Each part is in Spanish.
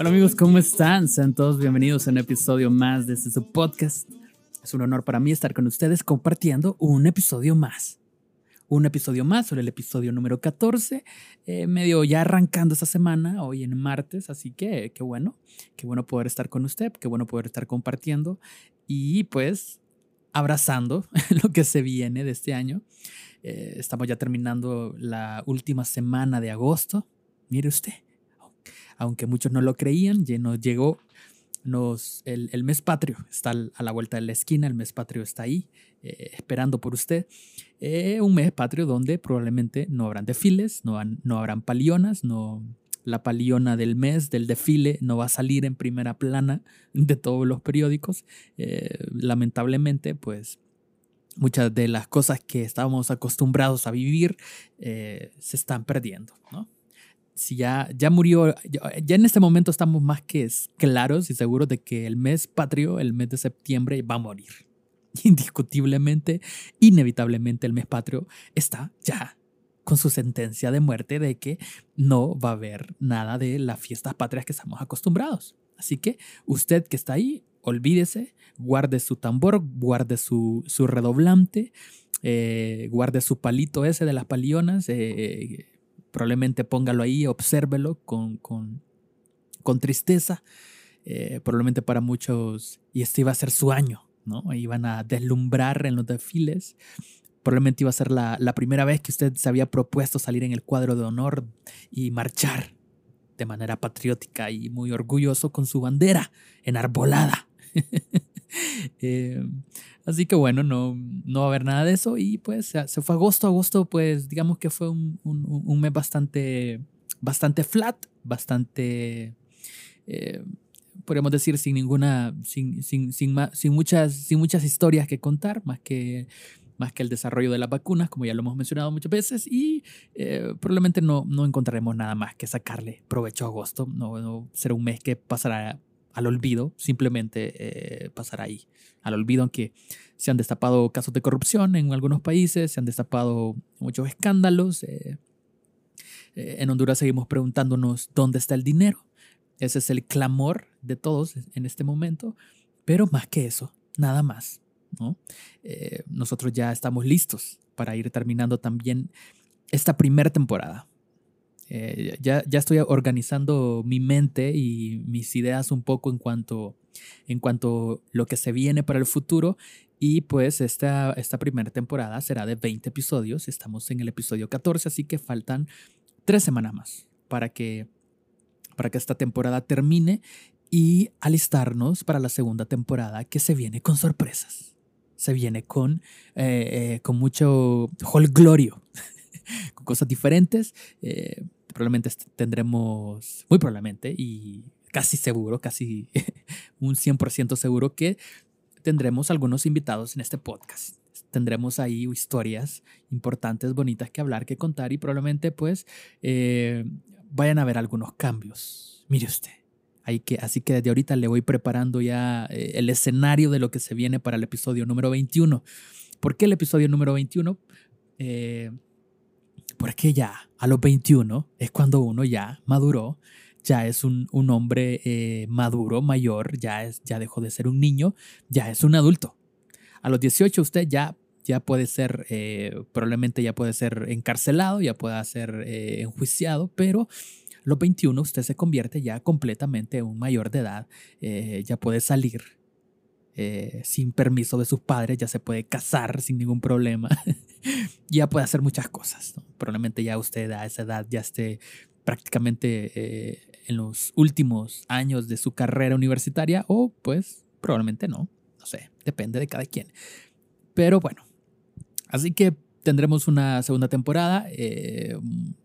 Hola amigos, ¿cómo están? Sean todos bienvenidos a un episodio más de este su podcast. Es un honor para mí estar con ustedes compartiendo un episodio más. Un episodio más sobre el episodio número 14, eh, medio ya arrancando esta semana, hoy en martes, así que qué bueno, qué bueno poder estar con usted, qué bueno poder estar compartiendo y pues abrazando lo que se viene de este año. Eh, estamos ya terminando la última semana de agosto. Mire usted, aunque muchos no lo creían, ya nos llegó el, mes patrio. Está a la vuelta de la esquina, el mes patrio está ahí, eh, esperando por usted. Eh, un mes patrio donde probablemente no habrán desfiles, no, habrán palionas, no, la paliona del mes, del desfile, no va a salir en primera plana de todos los periódicos. lamentablemente, pues muchas de las cosas que estábamos acostumbrados a vivir se están perdiendo, ¿no? Si ya, ya murió, ya, en este momento estamos más que claros y seguros de que el mes patrio, el mes de septiembre, va a morir. Indiscutiblemente, inevitablemente el mes patrio está ya con su sentencia de muerte de que no va a haber nada de las fiestas patrias que estamos acostumbrados. Así que usted que está ahí, olvídese, guarde su tambor, guarde su, su redoblante, eh, guarde su palito ese de las palionas, eh, probablemente póngalo ahí, obsérvelo con, con, con tristeza. Eh, probablemente para muchos, y este iba a ser su año, ¿no? Iban a deslumbrar en los desfiles. Probablemente iba a ser la, la primera vez que usted se había propuesto salir en el cuadro de honor y marchar de manera patriótica y muy orgulloso con su bandera enarbolada. eh, Así que bueno, no, no va a haber nada de eso y pues se fue agosto. Agosto pues digamos que fue un, un, mes bastante, bastante flat, bastante, eh, podríamos decir, sin ninguna, sin, sin, sin, sin, muchas, sin muchas historias que contar, más que más que el desarrollo de las vacunas, como ya lo hemos mencionado muchas veces, y eh, probablemente no, no encontraremos nada más que sacarle provecho a agosto. No, no será un mes que pasará al olvido, simplemente eh, ahí, al olvido, aunque se han destapado casos de corrupción en algunos países, se han destapado muchos escándalos. Eh, eh, en Honduras seguimos preguntándonos dónde está el dinero. Ese es el clamor de todos en este momento, pero más que eso, nada más. ¿no? nosotros ya estamos listos para ir terminando también esta primera temporada. Eh, ya, ya estoy organizando mi mente y mis ideas un poco en cuanto en cuanto lo que se viene para el futuro. Y pues esta, esta primera temporada será de 20 episodios, estamos en el episodio 14, así que faltan tres semanas más para que, para que esta temporada termine y alistarnos para la segunda temporada que se viene con sorpresas. Se viene con, eh, eh, con mucho holglorio, con cosas diferentes probablemente tendremos, muy probablemente, y casi seguro, casi un 100% seguro que tendremos algunos invitados en este podcast. Tendremos ahí historias importantes, bonitas que hablar, que contar y probablemente pues eh, vayan a haber algunos cambios. Mire usted. Hay que, así que desde ahorita le voy preparando ya eh, el escenario de lo que se viene para el episodio número 21. ¿Por qué el episodio número 21? Eh, porque ya a los 21 es cuando uno ya maduró, ya es un, un hombre eh, maduro, mayor, ya, es, ya dejó de ser un niño, ya es un adulto. A los 18 usted ya, ya puede ser, eh, probablemente ya puede ser encarcelado, ya puede ser eh, enjuiciado, pero a los 21 usted se convierte ya completamente en un mayor de edad, ya puede salir eh, sin permiso de sus padres, ya se puede casar sin ningún problema, ya puede hacer muchas cosas. Probablemente ya usted a esa edad ya esté prácticamente eh, en los últimos años de su carrera universitaria o pues probablemente no, no sé, depende de cada quien. Pero bueno, así que tendremos una segunda temporada eh,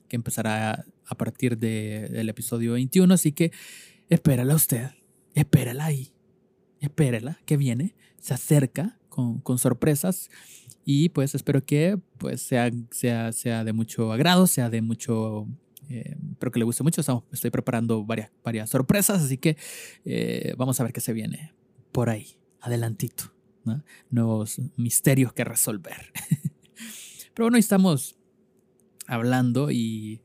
que empezará a partir del episodio 21, así que espérala usted, espérala ahí espérela, que viene, se acerca con, con sorpresas y pues espero que pues sea, sea, sea de mucho agrado, sea de mucho, eh, que le guste mucho, estoy preparando varias, varias sorpresas, así que eh, vamos a ver qué se viene por ahí, adelantito, nuevos misterios que resolver. Pero bueno, estamos hablando y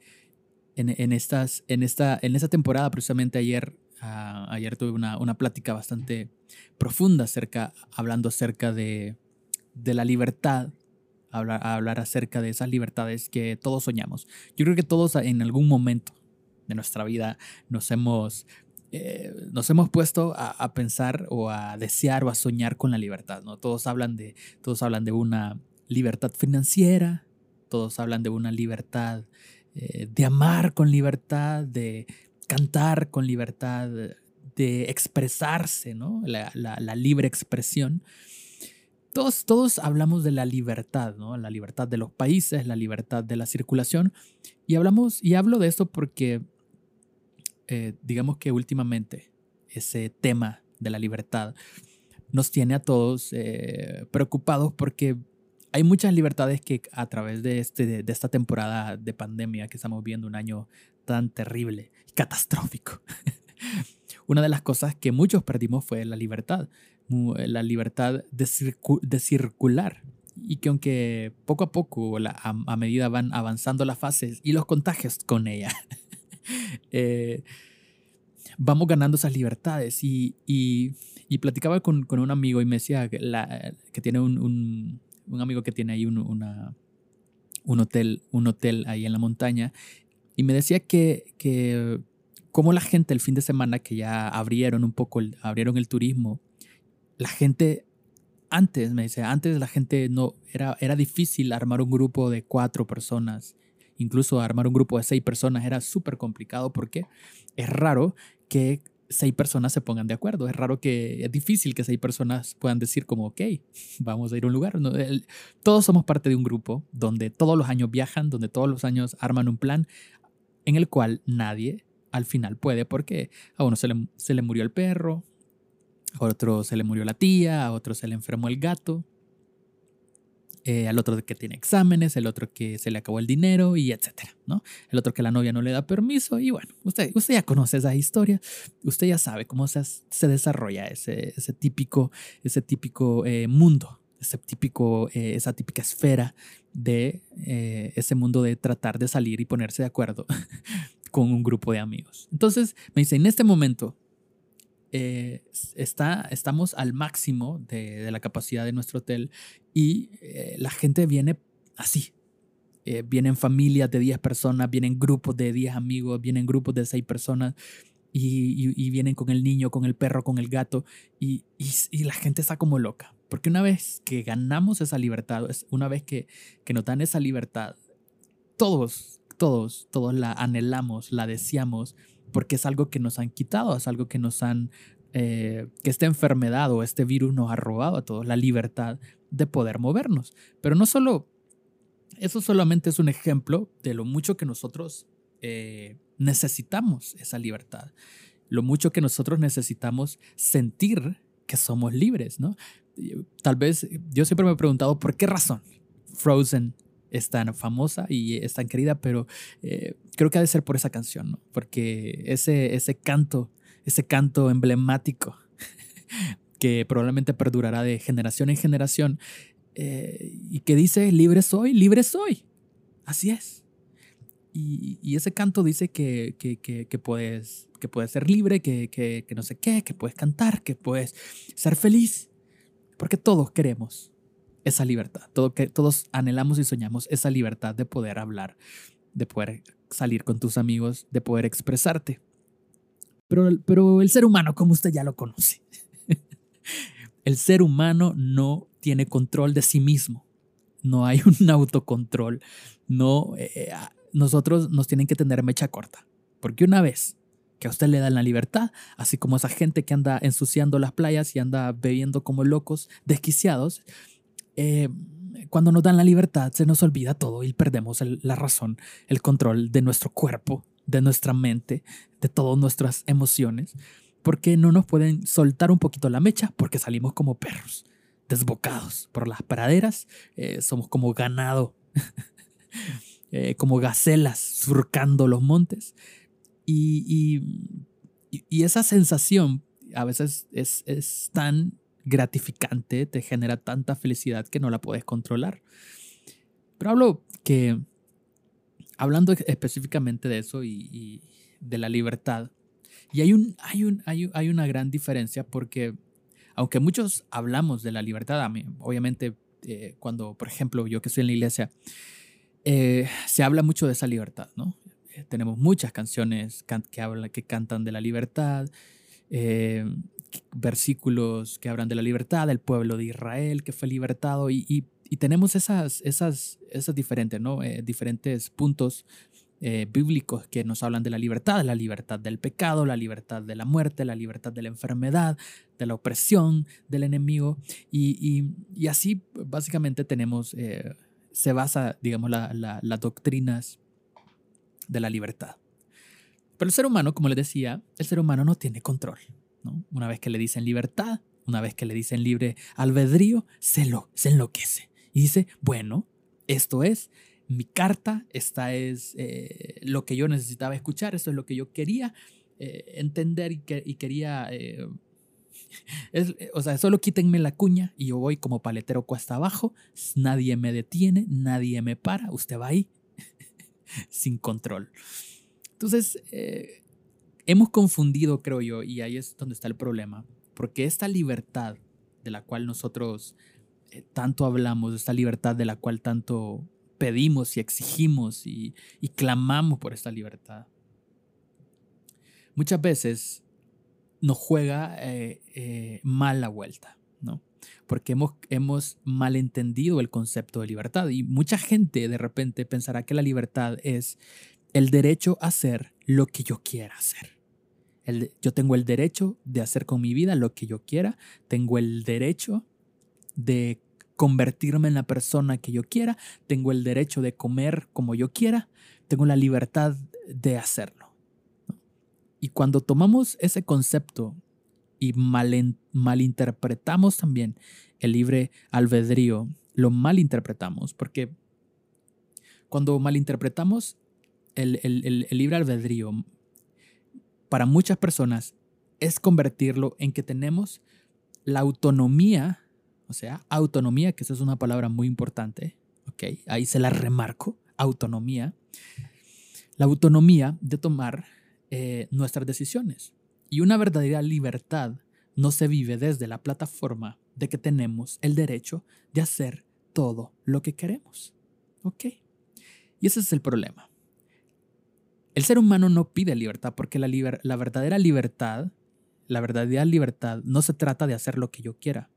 en, en, estas, en, esta, en esta temporada, precisamente ayer Ah, ayer tuve una, una, plática bastante profunda acerca, hablando acerca de, de la libertad, hablar, hablar acerca de esas libertades que todos soñamos. Yo creo que todos en algún momento de nuestra vida nos hemos, eh, nos hemos puesto a, pensar o a desear o a soñar con la libertad. ¿no? Todos, hablan de, todos hablan de una libertad financiera, todos hablan de una libertad eh, de amar con libertad, de cantar con libertad, de expresarse, ¿no? La, libre expresión. Todos, todos hablamos de la libertad, ¿no? La libertad de los países, la libertad de la circulación. Y hablamos, y hablo de esto porque, eh, digamos que últimamente ese tema de la libertad nos tiene a todos eh, preocupados porque hay muchas libertades que a través de, este, de esta temporada de pandemia que estamos viendo, un año tan terrible y catastrófico, una de las cosas que muchos perdimos fue la libertad, la libertad de, de circular. Y que aunque poco a poco, a, medida van avanzando las fases y los contagios con ella, eh, vamos ganando esas libertades. Y, y, platicaba con, con, un amigo y me decía que, la, que tiene un un amigo que tiene ahí un, una, un, hotel, un hotel ahí en la montaña, y me decía que, que como la gente el fin de semana que ya abrieron un poco, abrieron el turismo, la gente, antes, me dice, antes la gente no, era, era difícil armar un grupo de cuatro personas, incluso armar un grupo de seis personas era súper complicado. Porque es raro que seis personas se pongan de acuerdo. Es raro que, es difícil que seis personas puedan decir como, ok, vamos a ir a un lugar. todos somos parte de un grupo donde todos los años viajan, donde todos los años arman un plan en el cual nadie al final puede porque a uno se le, se le murió el perro, a otro se le murió la tía, a otro se le enfermó el gato, eh, al otro que tiene exámenes, el otro que se le acabó el dinero y etcétera, ¿no? El otro que la novia no le da permiso y bueno, usted, usted ya conoce esa historia, usted ya sabe cómo se, se desarrolla ese, ese típico, ese típico eh, mundo, ese típico, eh, esa típica esfera de ese mundo de tratar de salir y ponerse de acuerdo con un grupo de amigos. Entonces me dice, en este momento eh, está, estamos al máximo de, la capacidad de nuestro hotel y eh, la gente viene así. Eh, vienen familias de 10 personas, vienen grupos de 10 amigos, vienen grupos de 6 personas y, vienen con el niño, con el perro, con el gato y, y, la gente está como loca. Porque una vez que ganamos esa libertad, una vez que, que nos dan esa libertad, todos, todos, todos la anhelamos, la deseamos porque es algo que nos han quitado, es algo que nos han, eh, que esta enfermedad o este virus nos ha robado a todos la libertad de poder movernos. Pero no solo, eso solamente es un ejemplo de lo mucho que nosotros eh, necesitamos esa libertad, lo mucho que nosotros necesitamos sentir que somos libres, ¿no? Tal vez yo siempre me he preguntado por qué razón Frozen es tan famosa y es tan querida, pero eh, creo que ha de ser por esa canción, ¿no? Porque ese, ese canto, ese canto emblemático que probablemente perdurará de generación en generación eh, y que dice, libre soy, libre soy. Así es. Y, ese canto dice que, que, que, puedes, que puedes ser libre, que no sé qué, que puedes cantar, que puedes ser feliz. Porque todos queremos esa libertad. Todo, que, todos anhelamos y soñamos esa libertad de poder hablar, de poder salir con tus amigos, de poder expresarte. Pero, pero el ser humano, como usted ya lo conoce, el ser humano no tiene control de sí mismo. No hay un autocontrol. No, eh, eh, nosotros nos tienen que tener mecha corta. Porque una vez que a usted le dan la libertad, así como esa gente que anda ensuciando las playas y anda bebiendo como locos, desquiciados, eh, cuando nos dan la libertad se nos olvida todo y perdemos la razón, el control de nuestro cuerpo, de nuestra mente, de todas nuestras emociones, porque no nos pueden soltar un poquito la mecha porque salimos como perros, desbocados por las praderas, eh, somos como ganado, eh, como gacelas surcando los montes. Y, y, esa sensación a veces es, es tan gratificante, te genera tanta felicidad que no la puedes controlar. Pero hablo que, hablando específicamente de eso y, de la libertad, Y hay, un, hay, un, hay, hay una gran diferencia porque, aunque muchos hablamos de la libertad, obviamente, eh, cuando, por ejemplo, yo que estoy en la iglesia, eh, se habla mucho de esa libertad, ¿no? Eh, tenemos muchas canciones que, hablan, que cantan de la libertad, versículos que hablan de la libertad, del pueblo de Israel que fue libertado y, y, y tenemos esas, esas, esas diferentes, ¿no? diferentes puntos eh, bíblicos que nos hablan de la libertad, la libertad del pecado, la libertad de la muerte, la libertad de la enfermedad, de la opresión del enemigo. Y, y, así básicamente tenemos, eh, se basa, digamos, las la, doctrinas de la libertad. Pero el ser humano, como les decía, el ser humano no tiene control. ¿No? Una vez que le dicen libertad, una vez que le dicen libre albedrío, se, lo, se enloquece. Y dice, bueno, esto es mi carta, esta es eh, lo que yo necesitaba escuchar, esto es lo que yo quería eh, entender y, que, y quería... Eh, o sea, solo quítenme la cuña y yo voy como paletero cuesta abajo, nadie me detiene, nadie me para, usted va ahí sin control. Entonces, hemos confundido, creo yo, y ahí es donde está el problema, porque esta libertad de la cual nosotros tanto hablamos, esta libertad de la cual tanto pedimos y exigimos y, clamamos por esta libertad. Muchas veces nos juega eh, eh, mal la vuelta, ¿no? Porque hemos, hemos malentendido el concepto de libertad y mucha gente de repente pensará que la libertad es el derecho a hacer lo que yo quiera hacer. Yo tengo el derecho de hacer con mi vida lo que yo quiera, tengo el derecho de convertirme en la persona que yo quiera, tengo el derecho de comer como yo quiera, tengo la libertad de hacerlo. Y cuando tomamos ese concepto y malinterpretamos también el libre albedrío, lo malinterpretamos, porque cuando malinterpretamos el, el libre albedrío, para muchas personas es convertirlo en que tenemos la autonomía o sea, autonomía, que esa es una palabra muy importante, ¿ok? Ahí se la remarco, autonomía. La autonomía de tomar eh, nuestras decisiones. Y una verdadera libertad no se vive desde la plataforma de que tenemos el derecho de hacer todo lo que queremos. ¿Ok? Y ese es el problema. El ser humano no pide libertad porque la, la verdadera libertad, la verdadera libertad no se trata de hacer lo que yo quiera.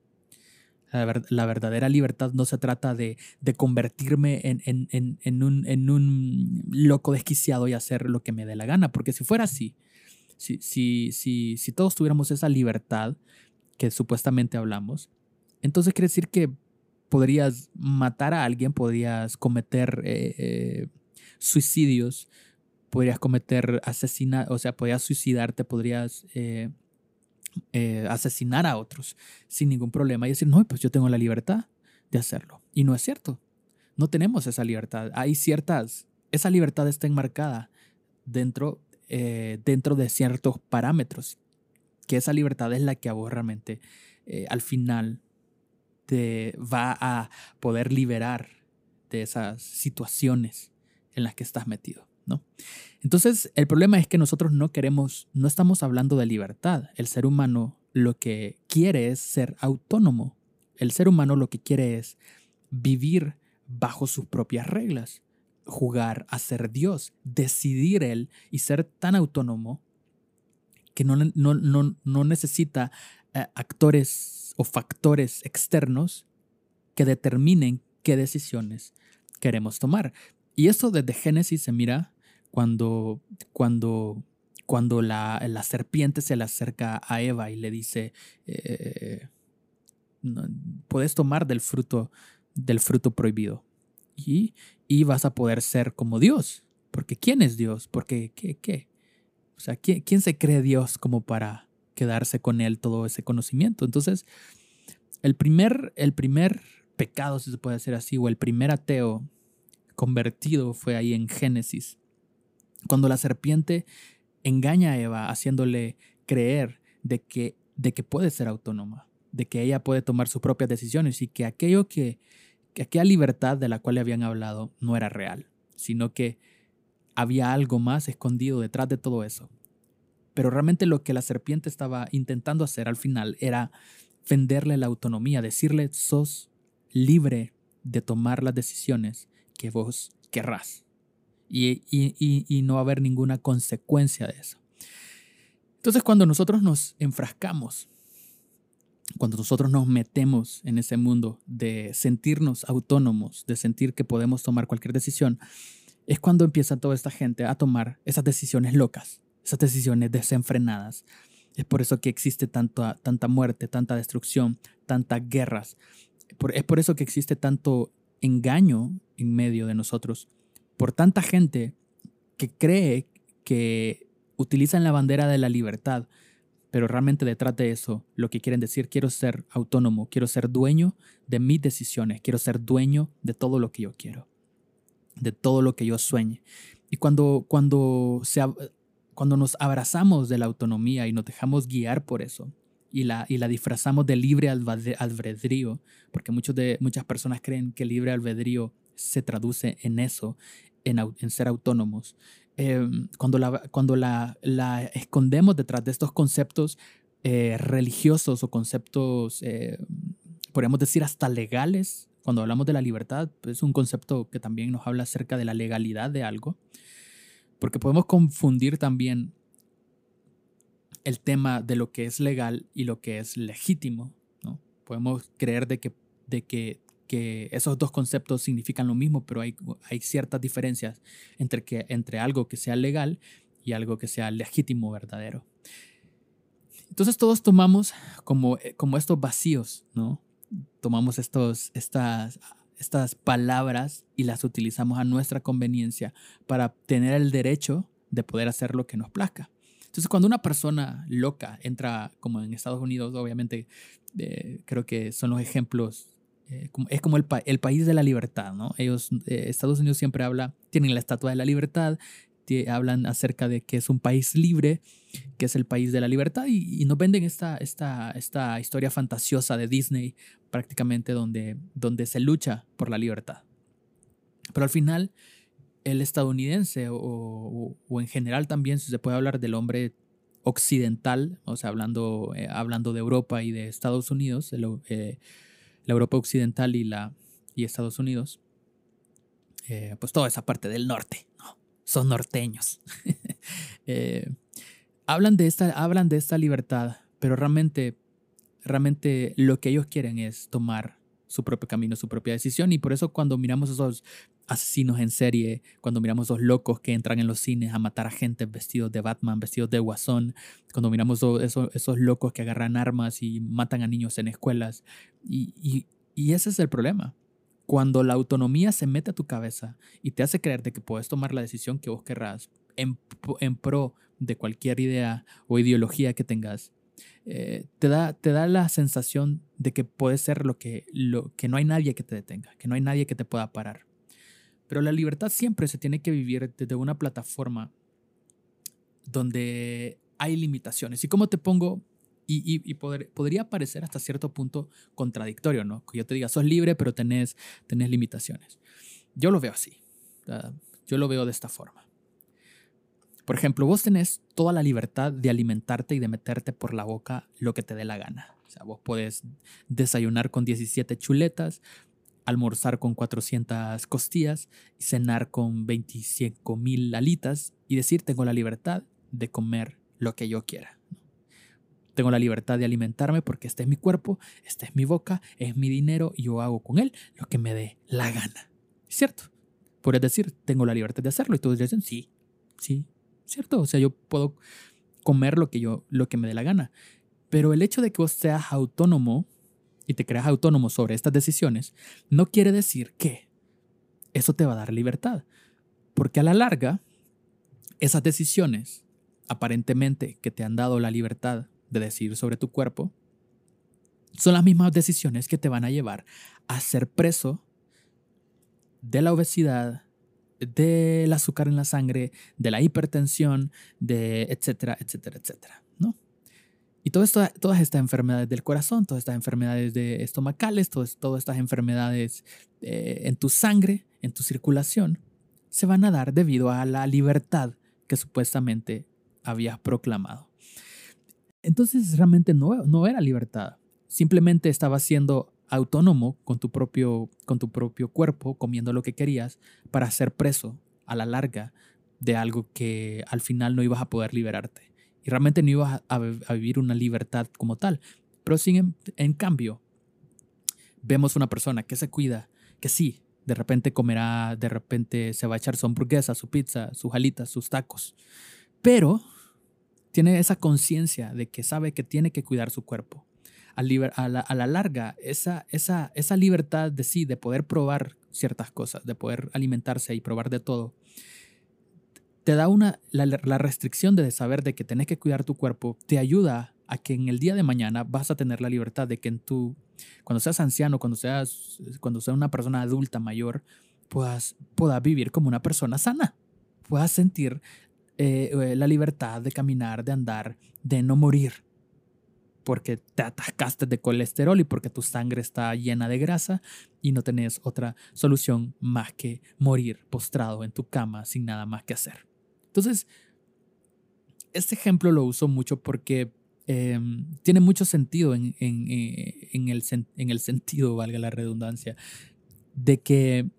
La, verdadera libertad no se trata de, convertirme en, un, loco desquiciado y hacer lo que me dé la gana, porque si fuera así, si, si, si, si todos tuviéramos esa libertad que supuestamente hablamos, entonces quiere decir que podrías matar a alguien, podrías cometer eh, eh, suicidios, podrías cometer asesinatos, o sea, podrías suicidarte, podrías eh, eh, asesinar a otros sin ningún problema y decir, no, pues yo tengo la libertad de hacerlo. Y no es cierto. No tenemos esa libertad. Hay ciertas, esa libertad está enmarcada dentro, eh, dentro de ciertos parámetros, que esa libertad es la que a vos realmente al final te va a poder liberar de esas situaciones en las que estás metido. ¿No? Entonces, el problema es que nosotros no queremos, no estamos hablando de libertad. El ser humano lo que quiere es ser autónomo. El ser humano lo que quiere es vivir bajo sus propias reglas, jugar a ser Dios, decidir él y ser tan autónomo que no, no, necesita eh, actores o factores externos que determinen qué decisiones queremos tomar. Y esto desde Génesis se mira cuando, cuando, cuando la, la serpiente se le acerca a Eva y le dice, eh, puedes tomar del fruto, del fruto prohibido y, y vas a poder ser como Dios. Porque ¿quién es Dios? Porque ¿qué? qué? O sea, ¿quién, ¿quién se cree Dios como para quedarse con él todo ese conocimiento? Entonces, el primer, el primer pecado, si se puede decir así, o el primer ateo convertido fue ahí en Génesis. Cuando la serpiente engaña a Eva haciéndole creer de que, de que puede ser autónoma, de que ella puede tomar sus propias decisiones y que aquello que, que aquella libertad de la cual le habían hablado no era real, sino que había algo más escondido detrás de todo eso. Pero realmente lo que la serpiente estaba intentando hacer al final era venderle la autonomía, decirle, sos libre de tomar las decisiones que vos querrás. Y, y, no va a haber ninguna consecuencia de eso. Entonces cuando nosotros nos enfrascamos, cuando nosotros nos metemos en ese mundo de sentirnos autónomos, de sentir que podemos tomar cualquier decisión, es cuando empieza toda esta gente a tomar esas decisiones locas, esas decisiones desenfrenadas. Es por eso que existe tanta, tanta muerte, tanta destrucción, tantas guerras. es por eso que existe tanto engaño en medio de nosotros. Por tanta gente que cree que utilizan la bandera de la libertad, pero realmente detrás de eso lo que quieren decir, quiero ser autónomo, quiero ser dueño de mis decisiones, quiero ser dueño de todo lo que yo quiero, de todo lo que yo sueñe. Y cuando, cuando se, cuando nos abrazamos de la autonomía y nos dejamos guiar por eso y la, y la disfrazamos de libre albedrío, porque muchos de, muchas personas creen que libre albedrío se traduce en eso, en, en ser autónomos. Em, cuando, la, cuando la, la, escondemos detrás de estos conceptos eh, religiosos o conceptos, eh, podríamos decir, hasta legales, cuando hablamos de la libertad, pues, es un concepto que también nos habla acerca de la legalidad de algo. Porque podemos confundir también el tema de lo que es legal y lo que es legítimo. ¿no? Podemos creer de que, de que, que esos dos conceptos significan lo mismo, pero hay, hay ciertas diferencias entre, que, entre algo que sea legal y algo que sea legítimo, verdadero. Entonces todos tomamos como, eh, como estos vacíos, ¿no? Tomamos estos, estas estas palabras y las utilizamos a nuestra conveniencia para tener el derecho de poder hacer lo que nos plazca. Entonces, cuando una persona loca entra, como en Estados Unidos, obviamente eh, creo que son los ejemplos, eh, es como el, el, país de la libertad, ¿no? Ellos, eh, Estados Unidos siempre habla, tienen la estatua de la libertad, hablan acerca de que es un país libre, que es el país de la libertad, y, nos venden esta, esta, esta historia fantasiosa de Disney, prácticamente donde, donde se lucha por la libertad. Pero al final, el estadounidense, o, o, en general también, si se puede hablar del hombre occidental, o sea, hablando, eh, hablando de Europa y de Estados Unidos, eh, la Europa occidental y, la, y Estados Unidos, eh, pues toda esa parte del norte, ¿no? son norteños. Hablan, de esta, hablan de esta libertad, pero realmente, realmente lo que ellos quieren es tomar su propio camino, su propia decisión. Y por eso cuando miramos esos asesinos en serie, cuando miramos esos locos que entran en los cines a matar a gente vestidos de Batman, vestidos de guasón, cuando miramos esos, esos locos que agarran armas y matan a niños en escuelas. Y, y, ese es el problema. Cuando la autonomía se mete a tu cabeza y te hace creer de que puedes tomar la decisión que vos querrás en, en pro de cualquier idea o ideología que tengas, eh, te, da, te da la sensación de que puedes ser lo que, lo que no hay nadie que te detenga, que no hay nadie que te pueda parar. Pero la libertad siempre se tiene que vivir desde una plataforma donde hay limitaciones. ¿Y cómo te pongo y, podría parecer hasta cierto punto contradictorio, ¿no? Que yo te diga, sos libre, pero tenés, tenés limitaciones. Yo lo veo así. Yo lo veo de esta forma. Por ejemplo, vos tenés toda la libertad de alimentarte y de meterte por la boca lo que te dé la gana. O sea, vos puedes desayunar con 17 chuletas, almorzar con 400 costillas, cenar con 25 mil alitas y decir, tengo la libertad de comer lo que yo quiera. Tengo la libertad de alimentarme porque este es mi cuerpo, esta es mi boca, es mi dinero y yo hago con él lo que me dé la gana. ¿Cierto? Puedes decir, tengo la libertad de hacerlo y todos dicen, sí, sí, ¿cierto? O sea, yo puedo comer lo que yo, lo que me dé la gana. Pero el hecho de que vos seas autónomo y te creas autónomo sobre estas decisiones, no quiere decir que eso te va a dar libertad. Porque a la larga, esas decisiones, aparentemente que te han dado la libertad de decir sobre tu cuerpo, son las mismas decisiones que te van a llevar a ser preso de la obesidad, del azúcar en la sangre, de la hipertensión, de etcétera, etcétera, etcétera, ¿no? Y todo esto, todas estas enfermedades del corazón, todas estas enfermedades de estomacales, todas, todas estas enfermedades eh, en tu sangre, en tu circulación, se van a dar debido a la libertad que supuestamente habías proclamado. Entonces realmente no, no era libertad. Simplemente estabas siendo autónomo con tu, propio, con tu propio cuerpo, comiendo lo que querías, para ser preso a la larga de algo que al final no ibas a poder liberarte. Y realmente no ibas a, vivir una libertad como tal. Pero sin, en cambio, vemos una persona que se cuida, que sí, de repente comerá, de repente se va a echar su hamburguesa, su pizza, sus alitas, sus tacos. Pero tiene esa conciencia de que sabe que tiene que cuidar su cuerpo. A, la, larga, esa, esa, esa libertad de sí, de poder probar ciertas cosas, de poder alimentarse y probar de todo, te da una, la, la, restricción de saber de que tenés que cuidar tu cuerpo, te ayuda a que en el día de mañana vas a tener la libertad de que en tu, cuando seas anciano, cuando seas, cuando seas una persona adulta mayor, puedas, puedas vivir como una persona sana, puedas sentir eh, eh, la libertad de caminar, de andar, de no morir, porque te atascaste de colesterol y porque tu sangre está llena de grasa y no tenés otra solución más que morir postrado en tu cama sin nada más que hacer. Entonces, este ejemplo lo uso mucho porque em, tiene mucho sentido en, eh, en, el, en el sentido, valga la redundancia, de que,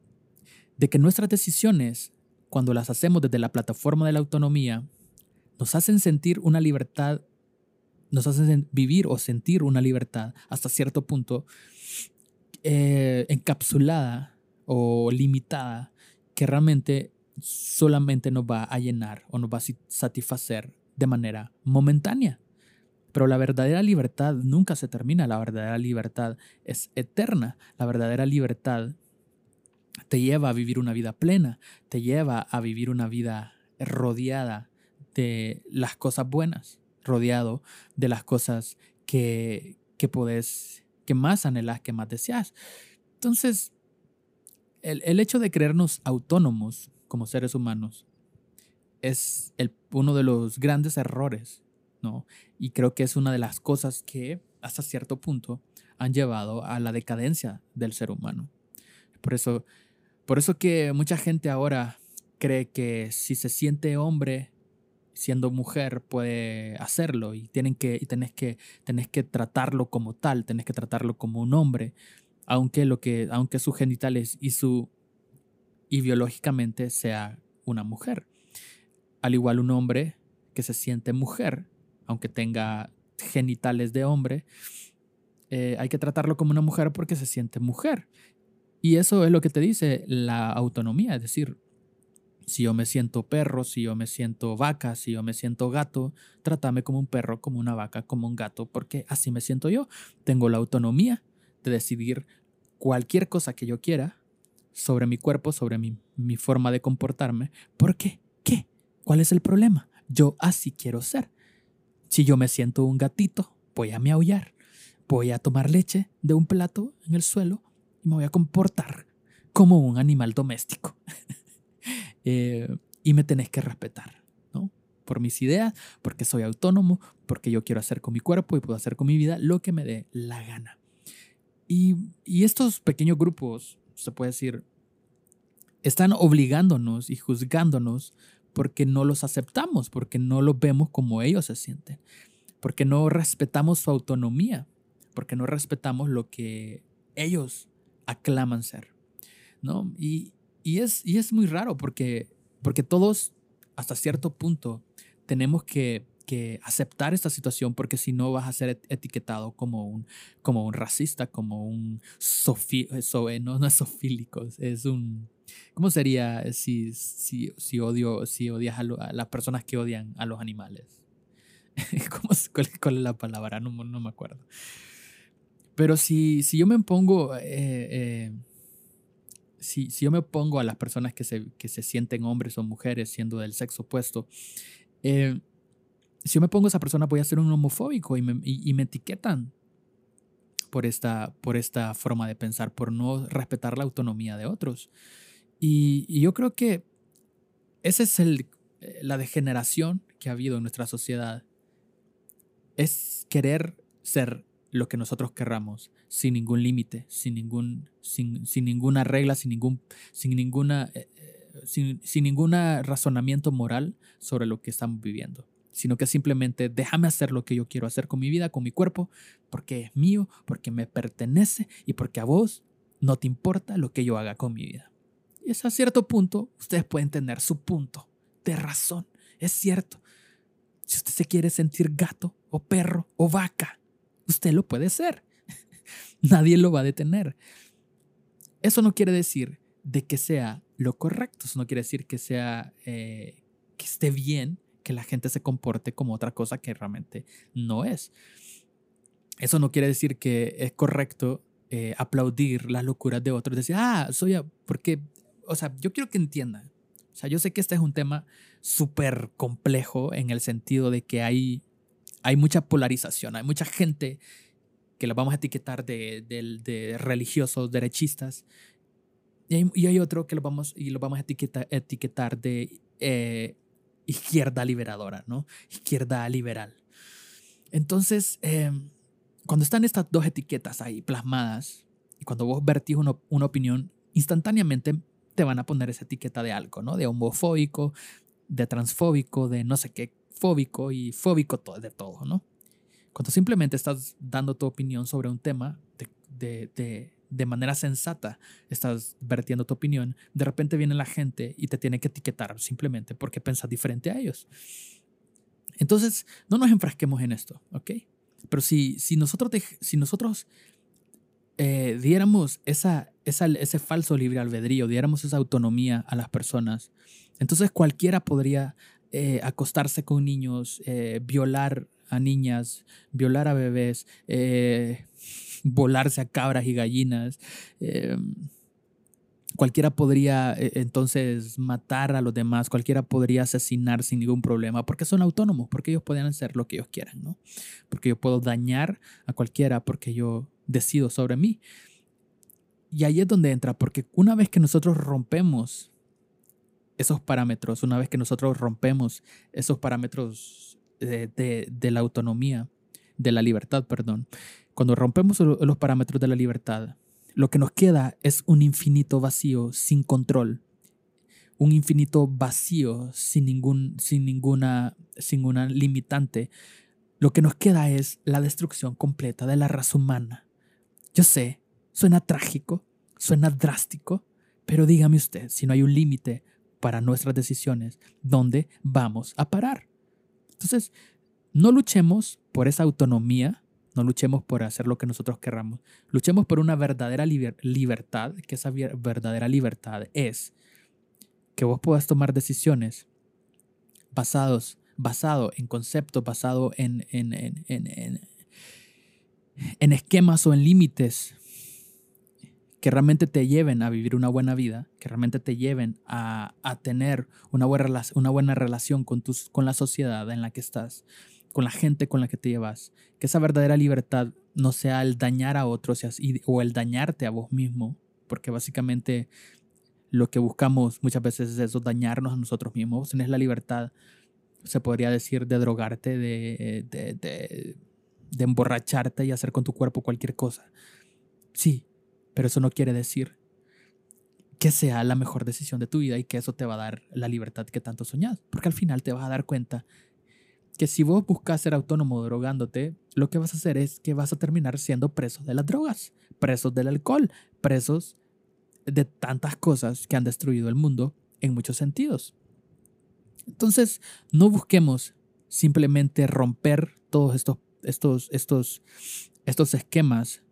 de que nuestras decisiones cuando las hacemos desde la plataforma de la autonomía, nos hacen sentir una libertad, nos hacen vivir o sentir una libertad hasta cierto punto eh, encapsulada o limitada que realmente solamente nos va a llenar o nos va a satisfacer de manera momentánea. Pero la verdadera libertad nunca se termina, la verdadera libertad es eterna, la verdadera libertad te lleva a vivir una vida plena, te lleva a vivir una vida rodeada de las cosas buenas, rodeado de las cosas que, que podés, que más anhelas, que más deseas. Entonces, el, el hecho de creernos autónomos como seres humanos es el, uno de los grandes errores, ¿no? Y creo que es una de las cosas que hasta cierto punto han llevado a la decadencia del ser humano. Por eso por eso que mucha gente ahora cree que si se siente hombre siendo mujer puede hacerlo y tienen que y tenés que tenés que tratarlo como tal, tenés que tratarlo como un hombre, aunque lo que aunque sus genitales y su y biológicamente sea una mujer. Al igual un hombre que se siente mujer, aunque tenga genitales de hombre, eh, hay que tratarlo como una mujer porque se siente mujer. Y eso es lo que te dice la autonomía, es decir, si yo me siento perro, si yo me siento vaca, si yo me siento gato, trátame como un perro, como una vaca, como un gato, porque así me siento yo. Tengo la autonomía de decidir cualquier cosa que yo quiera sobre mi cuerpo, sobre mi, mi forma de comportarme. ¿Por qué? ¿Qué? ¿Cuál es el problema? Yo así quiero ser. Si yo me siento un gatito, voy a miaullar. Voy a tomar leche de un plato en el suelo me voy a comportar como un animal doméstico. Eh, y me tenés que respetar, ¿no? Por mis ideas, porque soy autónomo, porque yo quiero hacer con mi cuerpo y puedo hacer con mi vida lo que me dé la gana. Y, y estos pequeños grupos, se puede decir, están obligándonos y juzgándonos porque no los aceptamos, porque no los vemos como ellos se sienten, porque no respetamos su autonomía, porque no respetamos lo que ellos aclaman ser, ¿no? Y, es, y es muy raro porque, porque todos, hasta cierto punto, tenemos que, aceptar esta situación porque si no vas a ser etiquetado como un, como un racista, como un sofi, eh, no, no es sofílico, es un... ¿Cómo sería si, si, si, odio, si odias a, las personas que odian a los animales? ¿Cómo, cuál, es la palabra? No, no me acuerdo. Pero si, si yo me pongo, eh, eh, si, si, yo me pongo a las personas que se, que se sienten hombres o mujeres siendo del sexo opuesto, eh, si yo me pongo a esa persona voy a ser un homofóbico y me, y, me etiquetan por esta, por esta forma de pensar, por no respetar la autonomía de otros. Y, y yo creo que esa es el, la degeneración que ha habido en nuestra sociedad. Es querer ser lo que nosotros querramos, sin ningún límite, sin, ningún, sin, sin, ninguna regla, sin ningún, sin ninguna, eh, eh, sin, sin razonamiento moral sobre lo que estamos viviendo. sino que simplemente déjame hacer lo que yo quiero hacer con mi vida, con mi cuerpo, porque es mío, porque me pertenece y porque a vos no te importa lo que yo haga con mi vida. Y es a cierto punto, ustedes pueden tener su punto de razón. Es cierto. Si usted se quiere sentir gato o perro o vaca, usted lo puede ser. Nadie lo va a detener. Eso no quiere decir de que sea lo correcto. Eso no quiere decir que sea eh, que esté bien que la gente se comporte como otra cosa que realmente no es. Eso no quiere decir que es correcto eh, aplaudir las locuras de otros, decir, ah, soy, porque, o sea, yo quiero que entiendan. O sea, yo sé que este es un tema súper complejo en el sentido de que hay, hay mucha polarización, hay mucha gente que la vamos a etiquetar de, religiosos, derechistas, y hay, otro que lo vamos, y lo vamos a etiquetar, de eh, izquierda liberadora, ¿no? Izquierda liberal. Entonces, em, cuando están estas dos etiquetas ahí plasmadas, y cuando vos vertís una opinión, instantáneamente te van a poner esa etiqueta de algo, ¿no? De homofóbico, de transfóbico, de no sé qué fóbico y fóbico de todo, ¿no? Cuando simplemente estás dando tu opinión sobre un tema de, de, de manera sensata estás vertiendo tu opinión, de repente viene la gente y te tiene que etiquetar simplemente porque pensas diferente a ellos. Entonces, no nos enfrasquemos en esto, ¿ok? Pero si, si nosotros, si nosotros eh, diéramos esa, esa, ese falso libre albedrío, diéramos esa autonomía a las personas, entonces cualquiera podría eh, acostarse con niños, eh, violar a niñas, violar a bebés, volarse a cabras y gallinas. Cualquiera podría eh, entonces matar a los demás, cualquiera podría asesinar sin ningún problema, porque son autónomos, porque ellos pueden hacer lo que ellos quieran, ¿no? Porque yo puedo dañar a cualquiera porque yo decido sobre mí. Y ahí es donde entra, porque una vez que nosotros rompemos esos parámetros, una vez que nosotros rompemos esos parámetros de, de la autonomía, de la libertad, perdón, cuando rompemos los parámetros de la libertad, lo que nos queda es un infinito vacío sin control, un infinito vacío sin, ningún, sin, ninguna, sin ninguna limitante. Lo que nos queda es la destrucción completa de la raza humana. Yo sé, suena trágico, suena drástico, pero dígame usted, si no hay un límite para nuestras decisiones, ¿dónde vamos a parar? Entonces, no luchemos por esa autonomía no luchemos por hacer lo que nosotros querramos. Luchemos por una verdadera libertad, que esa verdadera libertad es que vos puedas tomar decisiones basados, basado en conceptos, basado en, en, en, en esquemas o en límites que realmente te lleven a vivir una buena vida, que realmente te lleven a, a tener una buena, una buena relación con, tus, con la sociedad en la que estás, con la gente con la que te llevas. Que esa verdadera libertad no sea el dañar a otros o el dañarte a vos mismo, porque básicamente lo que buscamos muchas veces es eso, dañarnos a nosotros mismos. Tenés la libertad, se podría decir, de drogarte, de, de, de emborracharte y hacer con tu cuerpo cualquier cosa. Sí, pero eso no quiere decir que sea la mejor decisión de tu vida y que eso te va a dar la libertad que tanto soñás. Porque al final te vas a dar cuenta que si vos buscas ser autónomo drogándote, lo que vas a hacer es que vas a terminar siendo preso de las drogas, presos del alcohol, presos de tantas cosas que han destruido el mundo en muchos sentidos. Entonces, no busquemos simplemente romper todos estos, estos, estos, estos esquemas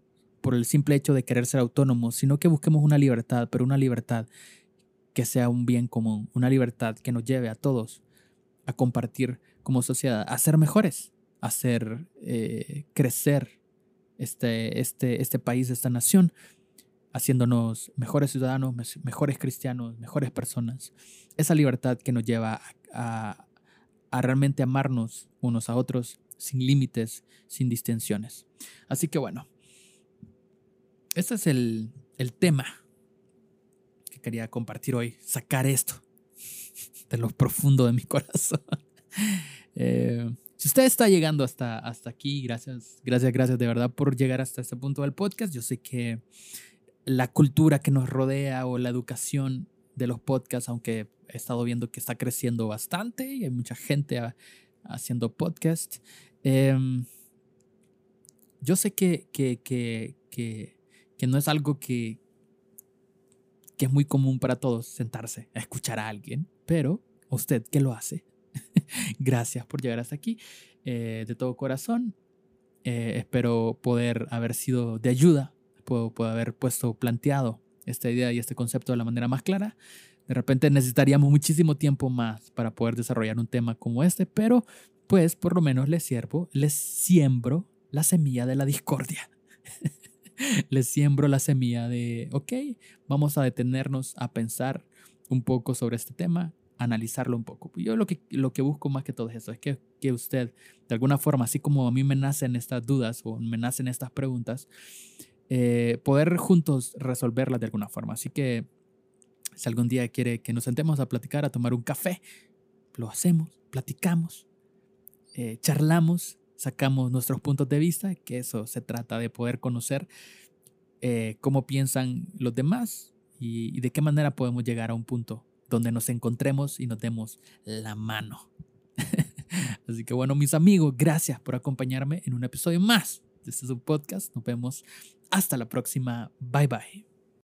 por el simple hecho de querer ser autónomos, sino que busquemos una libertad, pero una libertad que sea un bien común, una libertad que nos lleve a todos a compartir como sociedad, a ser mejores, a hacer eh, crecer este, este, este país, esta nación, haciéndonos mejores ciudadanos, mejores cristianos, mejores personas. Esa libertad que nos lleva a, a realmente amarnos unos a otros sin límites, sin distinciones. Así que bueno, este es el, el tema que quería compartir hoy, sacar esto de lo profundo de mi corazón. Eh, si usted está llegando hasta, hasta aquí, gracias, gracias, gracias de verdad por llegar hasta este punto del podcast. Yo sé que la cultura que nos rodea o la educación de los podcasts, aunque he estado viendo que está creciendo bastante y hay mucha gente haciendo podcast. Em, yo sé que, que, que, que, no es algo que, que es muy común para todos sentarse a escuchar a alguien, pero usted que lo hace, gracias por llegar hasta aquí. Eh, de todo corazón, eh, espero poder haber sido de ayuda, puedo, puedo haber puesto planteado esta idea y este concepto de la manera más clara. De repente necesitaríamos muchísimo tiempo más para poder desarrollar un tema como este, pero pues por lo menos les siervo, les siembro la semilla de la discordia. les siembro la semilla de, ok, vamos a detenernos a pensar un poco sobre este tema, analizarlo un poco. Yo lo que, lo que busco más que todo eso es que, que usted, de alguna forma, así como a mí me nacen estas dudas o me nacen estas preguntas, eh, poder juntos resolverlas de alguna forma. Así que si algún día quiere que nos sentemos a platicar, a tomar un café, lo hacemos, platicamos, eh, charlamos, sacamos nuestros puntos de vista, que eso se trata de poder conocer eh, cómo piensan los demás y, y de qué manera podemos llegar a un punto donde nos encontremos y nos demos la mano. Así que bueno, mis amigos, gracias por acompañarme en un episodio más. Este es un podcast. Nos vemos hasta la próxima. Bye bye.